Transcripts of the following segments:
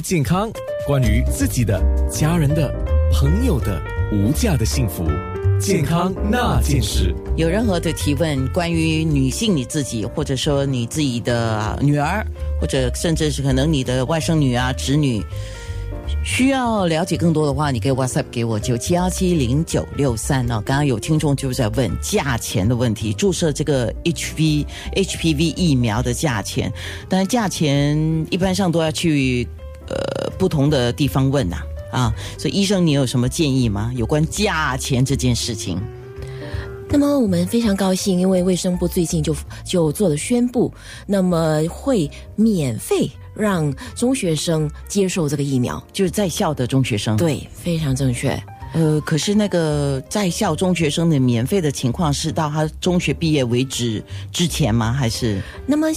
健康，关于自己的、家人的、朋友的无价的幸福，健康那件事。有任何的提问，关于女性你自己，或者说你自己的女儿，或者甚至是可能你的外甥女啊、侄女，需要了解更多的话，你可以 WhatsApp 给我九七幺七零九六三哦。刚刚有听众就在问价钱的问题，注射这个 HV HPV 疫苗的价钱，但是价钱一般上都要去呃不同的地方问呐啊，所以医生你有什么建议吗？有关价钱这件事情？那么我们非常高兴，因为卫生部最近就就做了宣布，那么会免费让中学生接受这个疫苗。就是在校的中学生。对，非常正确。呃，可是那个在校中学生的免费的情况是到他中学毕业为止之前吗？还是那么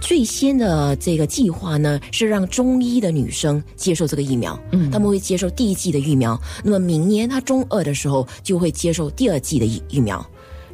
最先的这个计划呢，是让中医的女生接受这个疫苗，嗯，他们会接受第一季的疫苗。那么明年他中二的时候就会接受第二季的疫疫苗，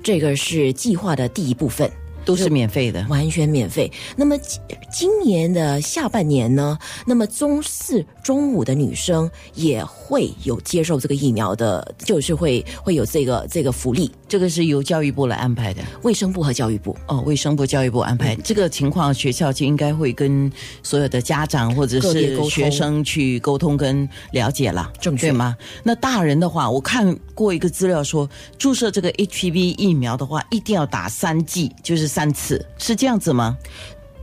这个是计划的第一部分。都是免费的？完全免费。那么今今年的下半年呢？那么中四、中五的女生也会有接受这个疫苗的，就是会会有这个这个福利。这个是由教育部来安排的，卫生部和教育部哦，卫生部、教育部安排这个情况，学校就应该会跟所有的家长或者是学生去沟通跟了解了，正确吗？那大人的话，我看过一个资料说，注射这个 HPV 疫苗的话，一定要打三剂，就是三次，是这样子吗？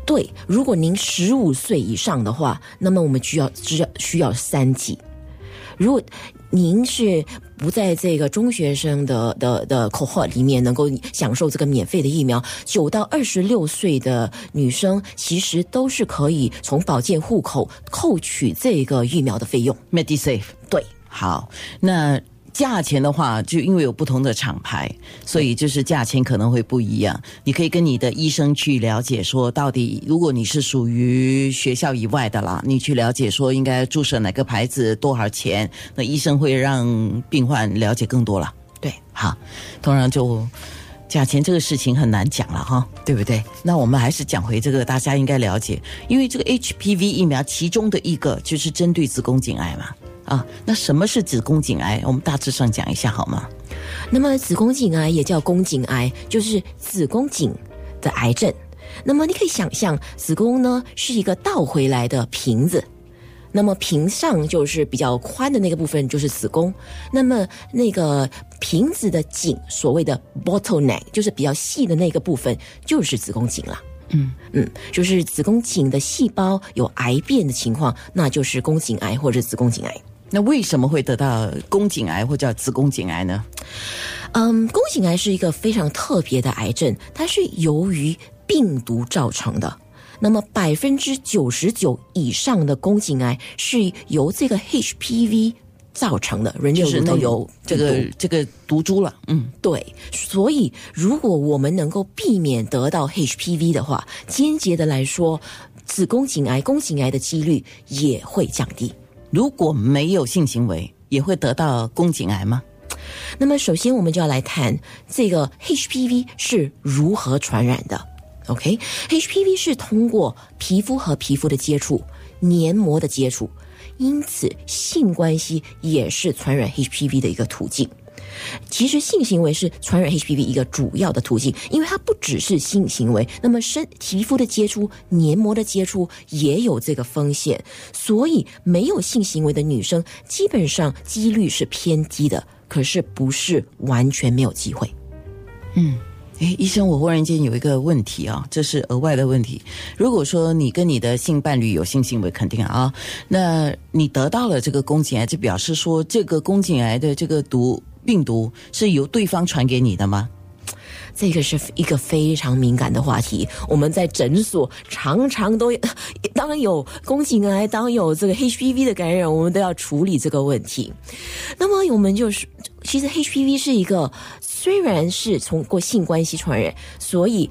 对，如果您十五岁以上的话，那么我们需要只要需要三剂。如果您是不在这个中学生的的的口号里面能够享受这个免费的疫苗，九到二十六岁的女生其实都是可以从保健户口扣取这个疫苗的费用。MediSafe 对，好，那。价钱的话，就因为有不同的厂牌，所以就是价钱可能会不一样。你可以跟你的医生去了解，说到底，如果你是属于学校以外的啦，你去了解说应该注射哪个牌子多少钱，那医生会让病患了解更多了。对，好，当然就价钱这个事情很难讲了哈，对不对？那我们还是讲回这个，大家应该了解，因为这个 HPV 疫苗其中的一个就是针对子宫颈癌嘛。啊，那什么是子宫颈癌？我们大致上讲一下好吗？那么子宫颈癌也叫宫颈癌，就是子宫颈的癌症。那么你可以想象，子宫呢是一个倒回来的瓶子，那么瓶上就是比较宽的那个部分就是子宫，那么那个瓶子的颈，所谓的 bottleneck，就是比较细的那个部分就是子宫颈了。嗯嗯，就是子宫颈的细胞有癌变的情况，那就是宫颈癌或者子宫颈癌。那为什么会得到宫颈癌或叫子宫颈癌呢？嗯，宫颈癌是一个非常特别的癌症，它是由于病毒造成的。那么百分之九十九以上的宫颈癌是由这个 HPV 造成的，人就是都有这个这个毒株了。嗯，对。所以如果我们能够避免得到 HPV 的话，间接的来说，子宫颈癌、宫颈癌的几率也会降低。如果没有性行为，也会得到宫颈癌吗？那么，首先我们就要来谈这个 HPV 是如何传染的。OK，HPV 是通过皮肤和皮肤的接触、黏膜的接触，因此性关系也是传染 HPV 的一个途径。其实性行为是传染 HPV 一个主要的途径，因为它不只是性行为，那么身皮肤的接触、黏膜的接触也有这个风险，所以没有性行为的女生基本上几率是偏低的，可是不是完全没有机会。嗯，诶，医生，我忽然间有一个问题啊，这是额外的问题。如果说你跟你的性伴侣有性行为，肯定啊，那你得到了这个宫颈癌，就表示说这个宫颈癌的这个毒。病毒是由对方传给你的吗？这个是一个非常敏感的话题。我们在诊所常常都当然有宫颈癌，当有这个 HPV 的感染，我们都要处理这个问题。那么我们就是，其实 HPV 是一个虽然是从过性关系传染，所以。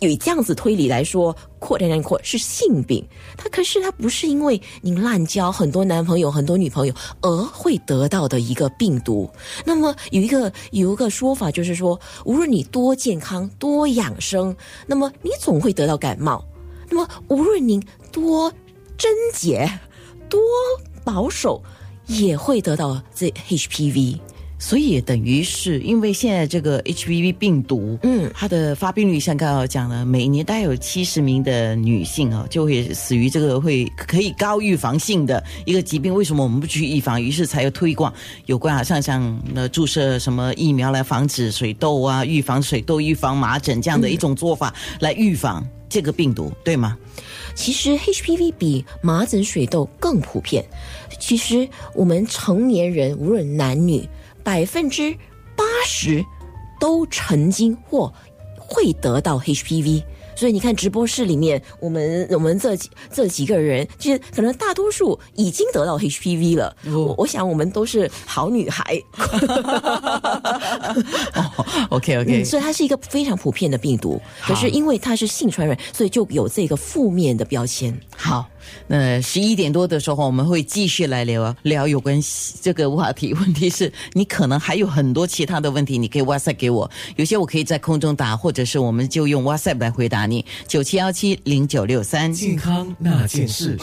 以这样子推理来说，扩展扩扩是性病，它可是它不是因为您滥交很多男朋友、很多女朋友而会得到的一个病毒。那么有一个有一个说法就是说，无论你多健康、多养生，那么你总会得到感冒。那么无论您多贞洁、多保守也会得到这 HPV。所以也等于是因为现在这个 HPV 病毒，嗯它的发病率像刚刚讲了，每年大概有七十名的女性哦，就会死于这个会可以高预防性的一个疾病。为什么我们不去预防？于是才有推广有关好像像呃注射什么疫苗来防止水痘啊，预防水痘、预防麻疹这样的一种做法来预防这个病毒，对吗？其实 HPV 比麻疹、水痘更普遍。其实我们成年人无论男女，百分之八十都曾经或会得到 HPV。所以你看直播室里面，我们我们这几这几个人，就是可能大多数已经得到 HPV 了。我我想我们都是好女孩。OK OK，、嗯，所以它是一个非常普遍的病毒。可是因为它是性传染，所以就有这个负面的标签。好，那十一点多的时候，我们会继续来聊聊有关这个话题。问题是你可能还有很多其他的问题，你可以 WhatsApp 给我，有些我可以在空中答，或者是我们就用 WhatsApp 来回答你。九七幺七零九六三。健康那件事。